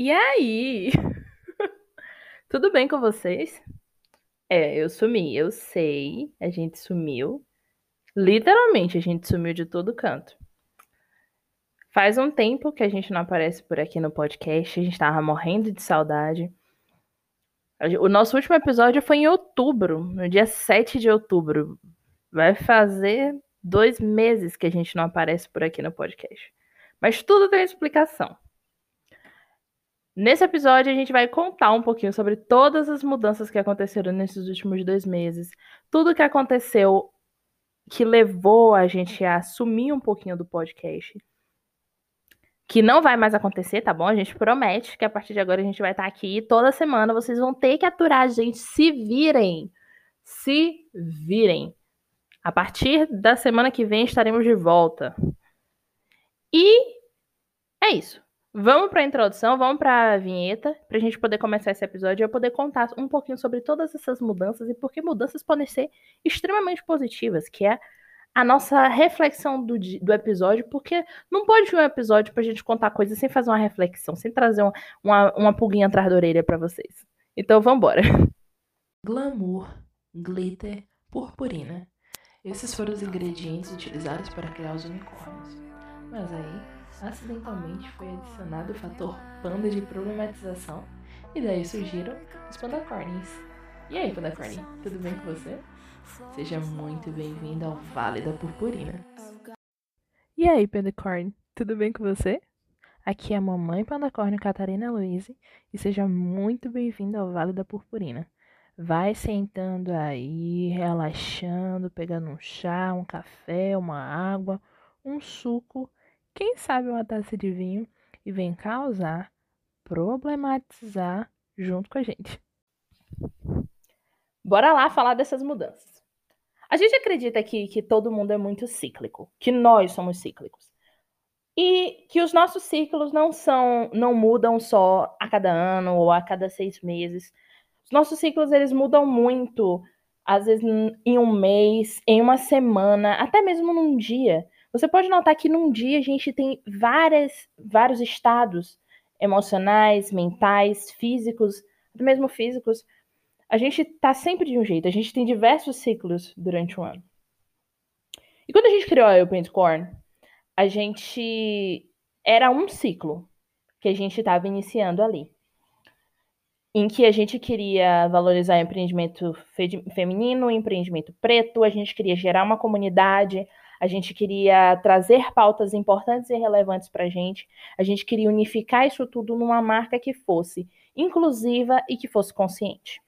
E aí? Tudo bem com vocês? É, eu sumi, eu sei. A gente sumiu. Literalmente, a gente sumiu de todo canto. Faz um tempo que a gente não aparece por aqui no podcast. A gente tava morrendo de saudade. O nosso último episódio foi em outubro, no dia 7 de outubro. Vai fazer dois meses que a gente não aparece por aqui no podcast. Mas tudo tem explicação. Nesse episódio, a gente vai contar um pouquinho sobre todas as mudanças que aconteceram nesses últimos dois meses, tudo que aconteceu que levou a gente a assumir um pouquinho do podcast. Que não vai mais acontecer, tá bom? A gente promete que a partir de agora a gente vai estar aqui toda semana. Vocês vão ter que aturar a gente. Se virem. Se virem. A partir da semana que vem estaremos de volta. E é isso. Vamos para a introdução, vamos para a vinheta, para a gente poder começar esse episódio e eu poder contar um pouquinho sobre todas essas mudanças e por que mudanças podem ser extremamente positivas, que é a nossa reflexão do, do episódio, porque não pode vir um episódio para a gente contar coisas sem fazer uma reflexão, sem trazer uma, uma, uma pulguinha atrás da orelha para vocês. Então vamos embora. Glamour, glitter, purpurina. Esses foram os ingredientes utilizados para criar os unicórnios. Mas aí, acidentalmente foi adicionado o fator panda de problematização e daí surgiram os pandacorns. E aí, pandacorn, tudo bem com você? Seja muito bem-vindo ao Vale da Purpurina. E aí, pandacorn, tudo bem com você? Aqui é a mamãe pandacorn Catarina Luiz e seja muito bem-vindo ao Vale da Purpurina. Vai sentando aí, relaxando, pegando um chá, um café, uma água, um suco, quem sabe uma taça de vinho e vem causar, problematizar junto com a gente. Bora lá falar dessas mudanças. A gente acredita aqui que todo mundo é muito cíclico, que nós somos cíclicos. E que os nossos ciclos não são, não mudam só a cada ano ou a cada seis meses os nossos ciclos eles mudam muito, às vezes em um mês, em uma semana, até mesmo num dia. Você pode notar que num dia a gente tem várias, vários estados emocionais, mentais, físicos, até mesmo físicos. A gente tá sempre de um jeito, a gente tem diversos ciclos durante o ano. E quando a gente criou a Eu Corn, a gente era um ciclo que a gente estava iniciando ali em que a gente queria valorizar o empreendimento fe feminino, o empreendimento preto, a gente queria gerar uma comunidade, a gente queria trazer pautas importantes e relevantes para a gente, a gente queria unificar isso tudo numa marca que fosse inclusiva e que fosse consciente.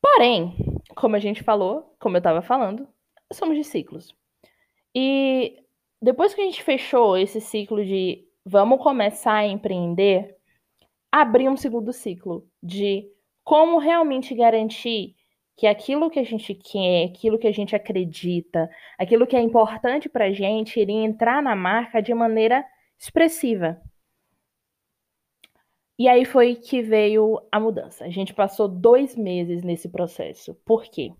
Porém, como a gente falou, como eu estava falando, somos de ciclos. E depois que a gente fechou esse ciclo de vamos começar a empreender, abrir um segundo ciclo de como realmente garantir que aquilo que a gente quer, aquilo que a gente acredita, aquilo que é importante para a gente, iria entrar na marca de maneira expressiva. E aí foi que veio a mudança. A gente passou dois meses nesse processo. Por quê?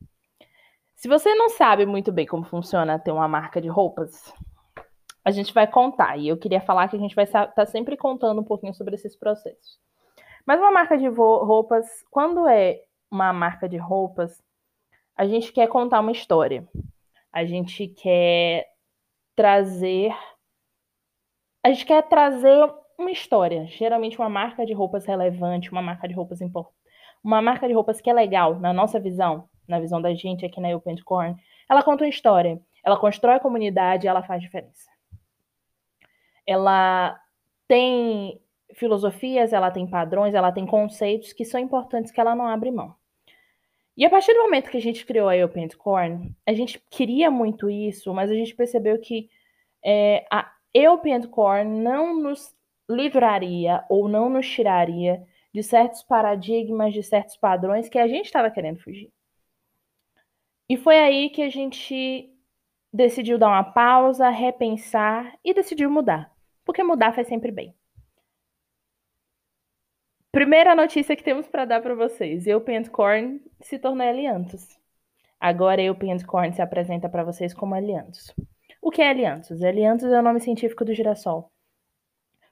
Se você não sabe muito bem como funciona ter uma marca de roupas, a gente vai contar. E eu queria falar que a gente vai estar tá sempre contando um pouquinho sobre esses processos. Mas uma marca de roupas, quando é uma marca de roupas, a gente quer contar uma história. A gente quer trazer. A gente quer trazer uma história. Geralmente, uma marca de roupas relevante, uma marca de roupas importante. Uma marca de roupas que é legal, na nossa visão, na visão da gente aqui na Open Corn, ela conta uma história. Ela constrói a comunidade, ela faz diferença ela tem filosofias, ela tem padrões, ela tem conceitos que são importantes que ela não abre mão. E a partir do momento que a gente criou a Open Corn, a gente queria muito isso, mas a gente percebeu que é, a Open Corn não nos livraria ou não nos tiraria de certos paradigmas, de certos padrões que a gente estava querendo fugir. E foi aí que a gente decidiu dar uma pausa, repensar e decidiu mudar. Porque mudar faz sempre bem. Primeira notícia que temos para dar para vocês: Eu Corn se tornou Aliantos. Agora Eu Corn se apresenta para vocês como Aliantos. O que é Aliantos? Aliantos é o nome científico do girassol.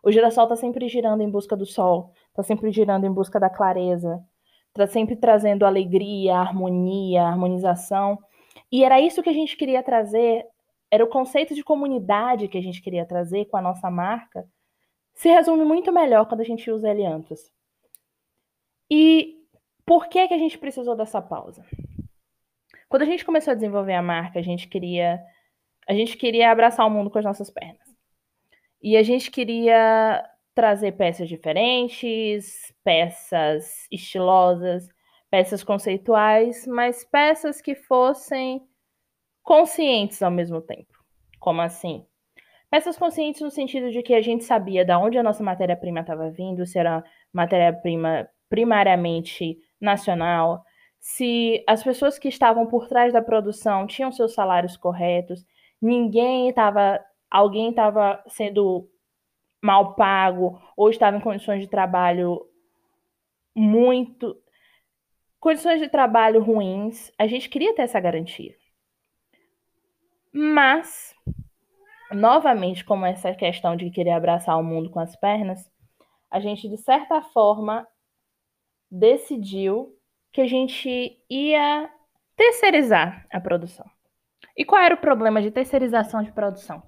O girassol está sempre girando em busca do sol, está sempre girando em busca da clareza, está sempre trazendo alegria, harmonia, harmonização. E era isso que a gente queria trazer, era o conceito de comunidade que a gente queria trazer com a nossa marca, se resume muito melhor quando a gente usa ele antes. E por que, que a gente precisou dessa pausa? Quando a gente começou a desenvolver a marca, a gente queria a gente queria abraçar o mundo com as nossas pernas. E a gente queria trazer peças diferentes, peças estilosas, peças conceituais, mas peças que fossem conscientes ao mesmo tempo. Como assim? Peças conscientes no sentido de que a gente sabia de onde a nossa matéria-prima estava vindo, se era matéria-prima primariamente nacional, se as pessoas que estavam por trás da produção tinham seus salários corretos, ninguém estava, alguém estava sendo mal pago ou estava em condições de trabalho muito condições de trabalho ruins, a gente queria ter essa garantia. Mas novamente, como essa questão de querer abraçar o mundo com as pernas, a gente de certa forma decidiu que a gente ia terceirizar a produção. E qual era o problema de terceirização de produção?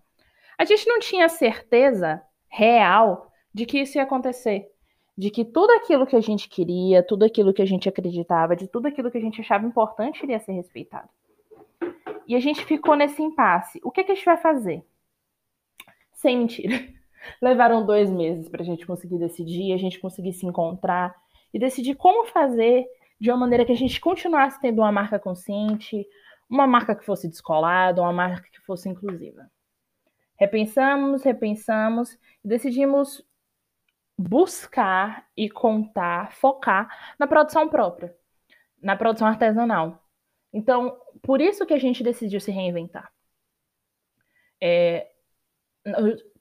A gente não tinha certeza real de que isso ia acontecer, de que tudo aquilo que a gente queria, tudo aquilo que a gente acreditava, de tudo aquilo que a gente achava importante iria ser respeitado. E a gente ficou nesse impasse. O que, que a gente vai fazer? Sem mentira. Levaram dois meses para a gente conseguir decidir, a gente conseguir se encontrar e decidir como fazer de uma maneira que a gente continuasse tendo uma marca consciente, uma marca que fosse descolada, uma marca que fosse inclusiva. Repensamos, repensamos e decidimos buscar e contar, focar na produção própria, na produção artesanal. Então, por isso que a gente decidiu se reinventar. É,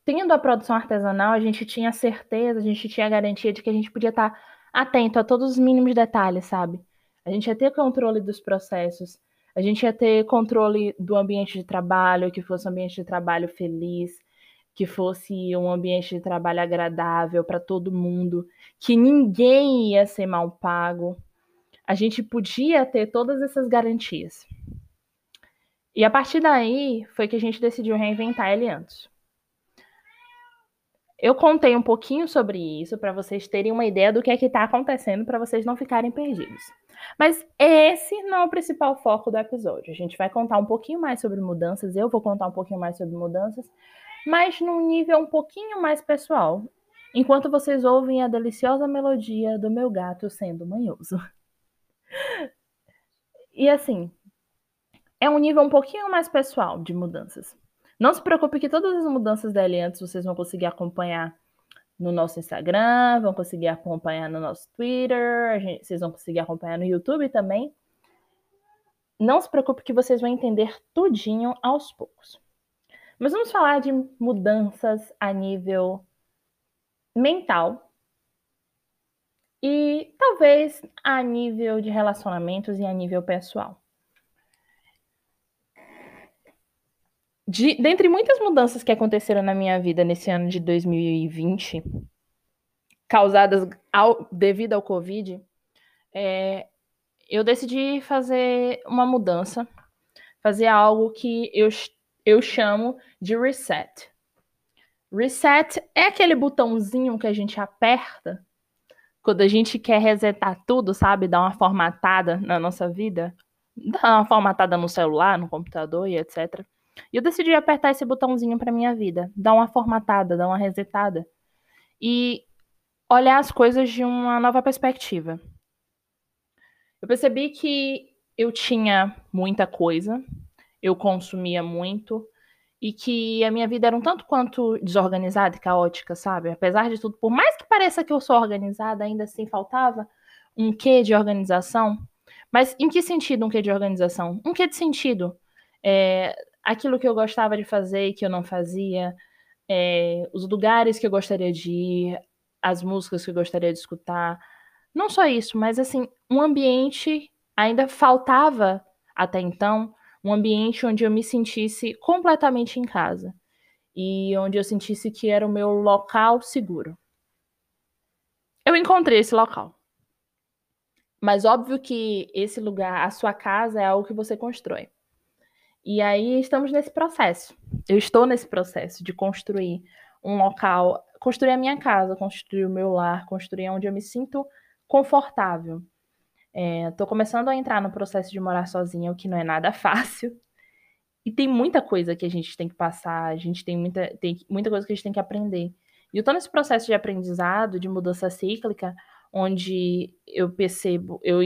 tendo a produção artesanal, a gente tinha certeza, a gente tinha a garantia de que a gente podia estar atento a todos os mínimos detalhes, sabe? A gente ia ter controle dos processos, a gente ia ter controle do ambiente de trabalho, que fosse um ambiente de trabalho feliz, que fosse um ambiente de trabalho agradável para todo mundo, que ninguém ia ser mal pago. A gente podia ter todas essas garantias. E a partir daí foi que a gente decidiu reinventar ele antes. Eu contei um pouquinho sobre isso para vocês terem uma ideia do que é que está acontecendo para vocês não ficarem perdidos. Mas esse não é o principal foco do episódio. A gente vai contar um pouquinho mais sobre mudanças, eu vou contar um pouquinho mais sobre mudanças, mas num nível um pouquinho mais pessoal, enquanto vocês ouvem a deliciosa melodia do meu gato sendo manhoso. E assim, é um nível um pouquinho mais pessoal de mudanças. Não se preocupe que todas as mudanças dele antes vocês vão conseguir acompanhar no nosso Instagram, vão conseguir acompanhar no nosso Twitter, gente, vocês vão conseguir acompanhar no YouTube também. Não se preocupe que vocês vão entender tudinho aos poucos. Mas vamos falar de mudanças a nível mental e talvez a nível de relacionamentos e a nível pessoal. De, dentre muitas mudanças que aconteceram na minha vida nesse ano de 2020, causadas ao, devido ao Covid, é, eu decidi fazer uma mudança, fazer algo que eu, eu chamo de reset. Reset é aquele botãozinho que a gente aperta quando a gente quer resetar tudo, sabe? Dar uma formatada na nossa vida, dar uma formatada no celular, no computador e etc. E eu decidi apertar esse botãozinho para minha vida, dar uma formatada, dar uma resetada e olhar as coisas de uma nova perspectiva. Eu percebi que eu tinha muita coisa, eu consumia muito e que a minha vida era um tanto quanto desorganizada e caótica, sabe? Apesar de tudo, por mais que pareça que eu sou organizada, ainda assim faltava um quê de organização. Mas em que sentido um quê de organização? Um quê de sentido? É, aquilo que eu gostava de fazer e que eu não fazia, é, os lugares que eu gostaria de ir, as músicas que eu gostaria de escutar. Não só isso, mas assim, um ambiente ainda faltava até então, um ambiente onde eu me sentisse completamente em casa. e onde eu sentisse que era o meu local seguro. Eu encontrei esse local. Mas óbvio que esse lugar, a sua casa, é algo que você constrói. E aí estamos nesse processo. Eu estou nesse processo de construir um local, construir a minha casa, construir o meu lar, construir onde eu me sinto confortável. Estou é, começando a entrar no processo de morar sozinha, o que não é nada fácil. E tem muita coisa que a gente tem que passar, a gente tem muita, tem muita coisa que a gente tem que aprender. E eu tô nesse processo de aprendizado, de mudança cíclica, onde eu percebo, eu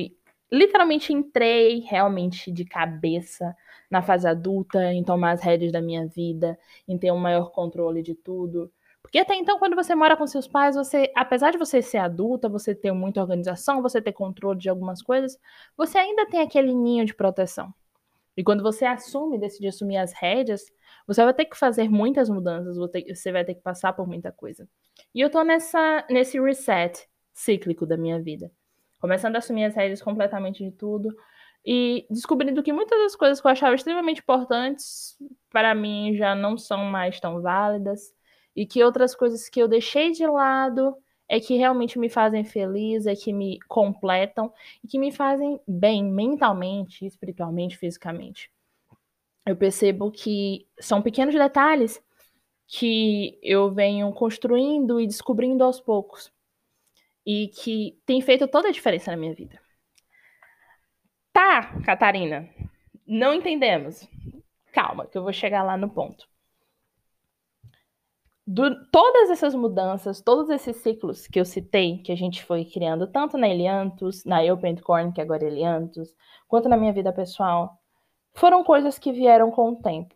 literalmente entrei realmente de cabeça na fase adulta, em tomar as rédeas da minha vida, em ter um maior controle de tudo. Porque até então, quando você mora com seus pais, você, apesar de você ser adulta, você ter muita organização, você ter controle de algumas coisas, você ainda tem aquele ninho de proteção. E quando você assume, decide assumir as rédeas, você vai ter que fazer muitas mudanças, você vai ter que passar por muita coisa. E eu tô nessa, nesse reset cíclico da minha vida. Começando a assumir as rédeas completamente de tudo e descobrindo que muitas das coisas que eu achava extremamente importantes para mim já não são mais tão válidas e que outras coisas que eu deixei de lado é que realmente me fazem feliz, é que me completam e que me fazem bem mentalmente, espiritualmente, fisicamente. Eu percebo que são pequenos detalhes que eu venho construindo e descobrindo aos poucos e que tem feito toda a diferença na minha vida. Tá, Catarina, não entendemos. Calma, que eu vou chegar lá no ponto do, todas essas mudanças, todos esses ciclos que eu citei, que a gente foi criando, tanto na Eliantus, na Eu Corn, que agora é Eliantus, quanto na minha vida pessoal, foram coisas que vieram com o tempo.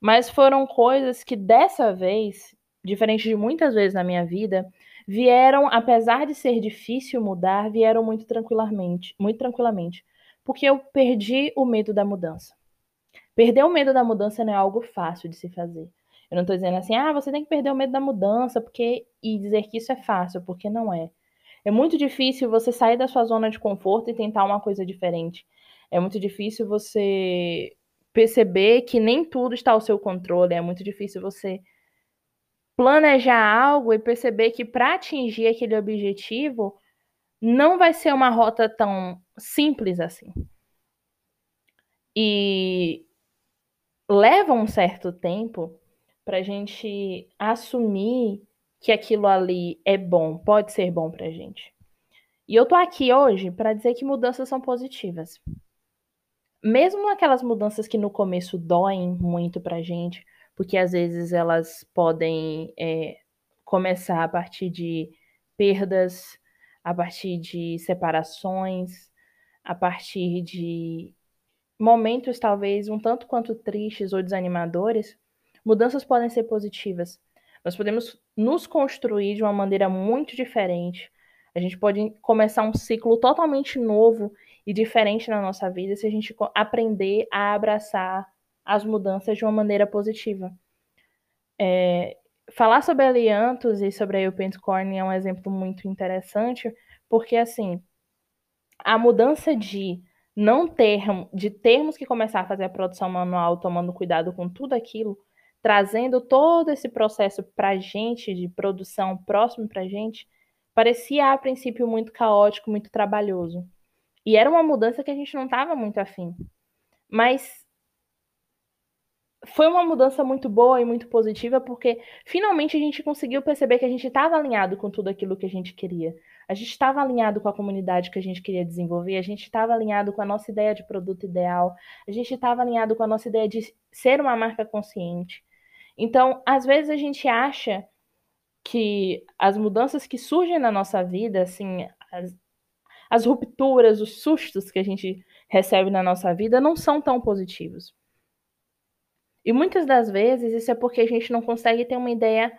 Mas foram coisas que dessa vez, diferente de muitas vezes na minha vida, vieram, apesar de ser difícil mudar, vieram muito tranquilamente, muito tranquilamente, porque eu perdi o medo da mudança. Perder o medo da mudança não é algo fácil de se fazer. Eu não estou dizendo assim, ah, você tem que perder o medo da mudança porque e dizer que isso é fácil, porque não é. É muito difícil você sair da sua zona de conforto e tentar uma coisa diferente. É muito difícil você perceber que nem tudo está ao seu controle. É muito difícil você planejar algo e perceber que para atingir aquele objetivo não vai ser uma rota tão simples assim. E leva um certo tempo para a gente assumir que aquilo ali é bom, pode ser bom para a gente. E eu tô aqui hoje para dizer que mudanças são positivas. Mesmo aquelas mudanças que no começo doem muito para a gente, porque às vezes elas podem é, começar a partir de perdas, a partir de separações, a partir de momentos talvez um tanto quanto tristes ou desanimadores, Mudanças podem ser positivas. Nós podemos nos construir de uma maneira muito diferente. A gente pode começar um ciclo totalmente novo e diferente na nossa vida se a gente aprender a abraçar as mudanças de uma maneira positiva. É, falar sobre Aliantos e sobre a Eupencorn é um exemplo muito interessante, porque assim, a mudança de não ter, de termos que começar a fazer a produção manual tomando cuidado com tudo aquilo, trazendo todo esse processo para gente, de produção próximo para gente, parecia a princípio muito caótico, muito trabalhoso. E era uma mudança que a gente não estava muito afim. Mas foi uma mudança muito boa e muito positiva, porque finalmente a gente conseguiu perceber que a gente estava alinhado com tudo aquilo que a gente queria. A gente estava alinhado com a comunidade que a gente queria desenvolver, a gente estava alinhado com a nossa ideia de produto ideal, a gente estava alinhado com a nossa ideia de ser uma marca consciente. Então, às vezes a gente acha que as mudanças que surgem na nossa vida, assim, as, as rupturas, os sustos que a gente recebe na nossa vida não são tão positivos. E muitas das vezes isso é porque a gente não consegue ter uma ideia,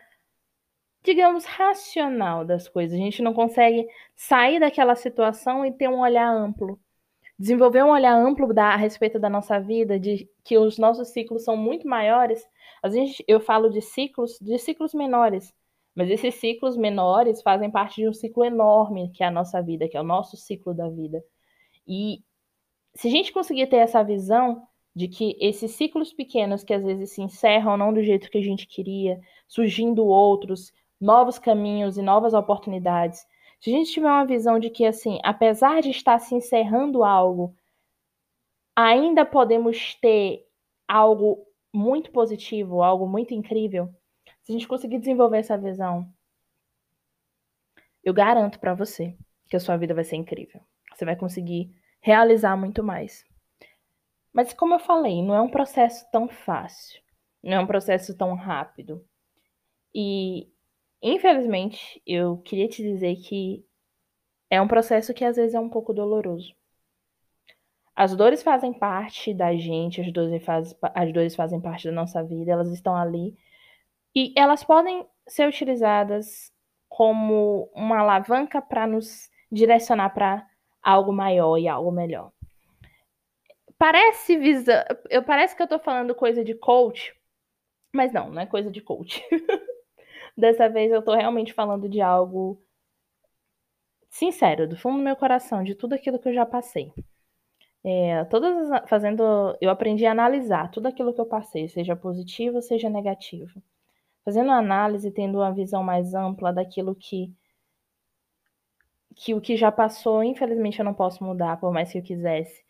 digamos, racional das coisas. A gente não consegue sair daquela situação e ter um olhar amplo desenvolver um olhar amplo da, a respeito da nossa vida, de que os nossos ciclos são muito maiores. Às vezes eu falo de ciclos, de ciclos menores, mas esses ciclos menores fazem parte de um ciclo enorme que é a nossa vida, que é o nosso ciclo da vida. E se a gente conseguir ter essa visão de que esses ciclos pequenos que às vezes se encerram não do jeito que a gente queria, surgindo outros, novos caminhos e novas oportunidades. Se a gente tiver uma visão de que assim, apesar de estar se encerrando algo, ainda podemos ter algo muito positivo, algo muito incrível, se a gente conseguir desenvolver essa visão, eu garanto para você que a sua vida vai ser incrível. Você vai conseguir realizar muito mais. Mas como eu falei, não é um processo tão fácil, não é um processo tão rápido. E infelizmente, eu queria te dizer que é um processo que às vezes é um pouco doloroso. As dores fazem parte da gente, as dores, faz, as dores fazem parte da nossa vida, elas estão ali. E elas podem ser utilizadas como uma alavanca para nos direcionar para algo maior e algo melhor. Parece visa, eu parece que eu estou falando coisa de coach, mas não, não é coisa de coach. Dessa vez eu estou realmente falando de algo sincero, do fundo do meu coração, de tudo aquilo que eu já passei. É, todas as, fazendo, eu aprendi a analisar tudo aquilo que eu passei, seja positivo, seja negativo. Fazendo análise, tendo uma visão mais ampla daquilo que que o que já passou, infelizmente eu não posso mudar, por mais que eu quisesse,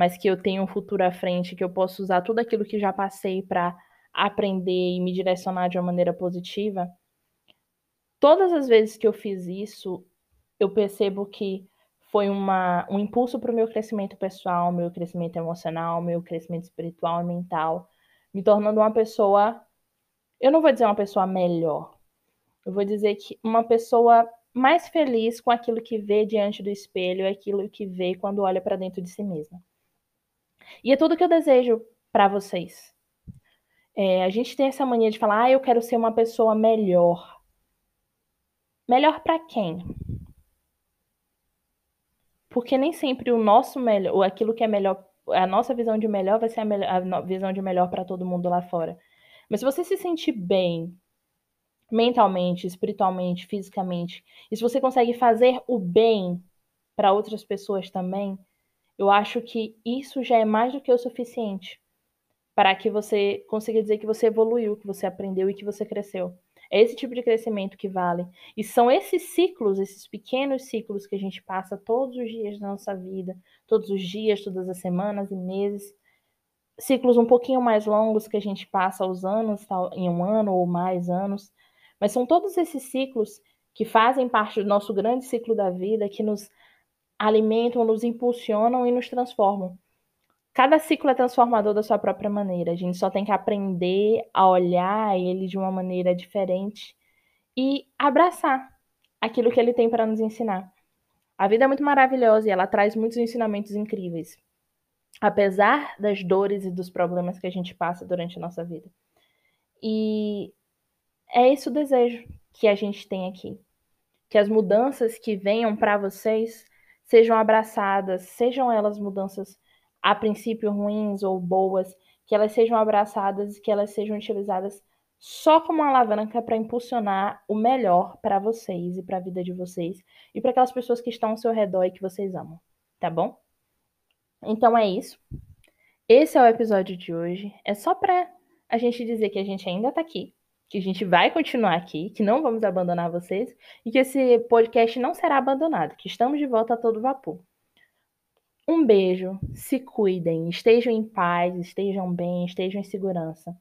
mas que eu tenho um futuro à frente, que eu posso usar tudo aquilo que já passei para aprender e me direcionar de uma maneira positiva. Todas as vezes que eu fiz isso, eu percebo que foi uma, um impulso para o meu crescimento pessoal, meu crescimento emocional, meu crescimento espiritual e mental, me tornando uma pessoa, eu não vou dizer uma pessoa melhor, eu vou dizer que uma pessoa mais feliz com aquilo que vê diante do espelho, aquilo que vê quando olha para dentro de si mesma. E é tudo que eu desejo para vocês. É, a gente tem essa mania de falar, ah, eu quero ser uma pessoa melhor. Melhor para quem? Porque nem sempre o nosso melhor, ou aquilo que é melhor, a nossa visão de melhor vai ser a, melhor, a visão de melhor para todo mundo lá fora. Mas se você se sentir bem mentalmente, espiritualmente, fisicamente, e se você consegue fazer o bem para outras pessoas também, eu acho que isso já é mais do que o suficiente para que você consiga dizer que você evoluiu, que você aprendeu e que você cresceu. É esse tipo de crescimento que vale. E são esses ciclos, esses pequenos ciclos que a gente passa todos os dias da nossa vida, todos os dias, todas as semanas e meses. Ciclos um pouquinho mais longos que a gente passa os anos, em um ano ou mais anos. Mas são todos esses ciclos que fazem parte do nosso grande ciclo da vida, que nos alimentam, nos impulsionam e nos transformam. Cada ciclo é transformador da sua própria maneira. A gente só tem que aprender a olhar ele de uma maneira diferente e abraçar aquilo que ele tem para nos ensinar. A vida é muito maravilhosa e ela traz muitos ensinamentos incríveis, apesar das dores e dos problemas que a gente passa durante a nossa vida. E é esse o desejo que a gente tem aqui. Que as mudanças que venham para vocês sejam abraçadas, sejam elas mudanças a princípio ruins ou boas, que elas sejam abraçadas e que elas sejam utilizadas só como uma alavanca para impulsionar o melhor para vocês e para a vida de vocês e para aquelas pessoas que estão ao seu redor e que vocês amam, tá bom? Então é isso. Esse é o episódio de hoje. É só para a gente dizer que a gente ainda tá aqui, que a gente vai continuar aqui, que não vamos abandonar vocês e que esse podcast não será abandonado, que estamos de volta a todo vapor. Um beijo, se cuidem, estejam em paz, estejam bem, estejam em segurança.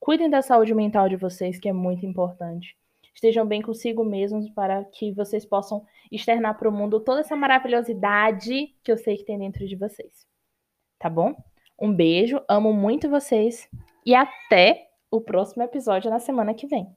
Cuidem da saúde mental de vocês, que é muito importante. Estejam bem consigo mesmos para que vocês possam externar para o mundo toda essa maravilhosidade que eu sei que tem dentro de vocês. Tá bom? Um beijo, amo muito vocês e até o próximo episódio na semana que vem.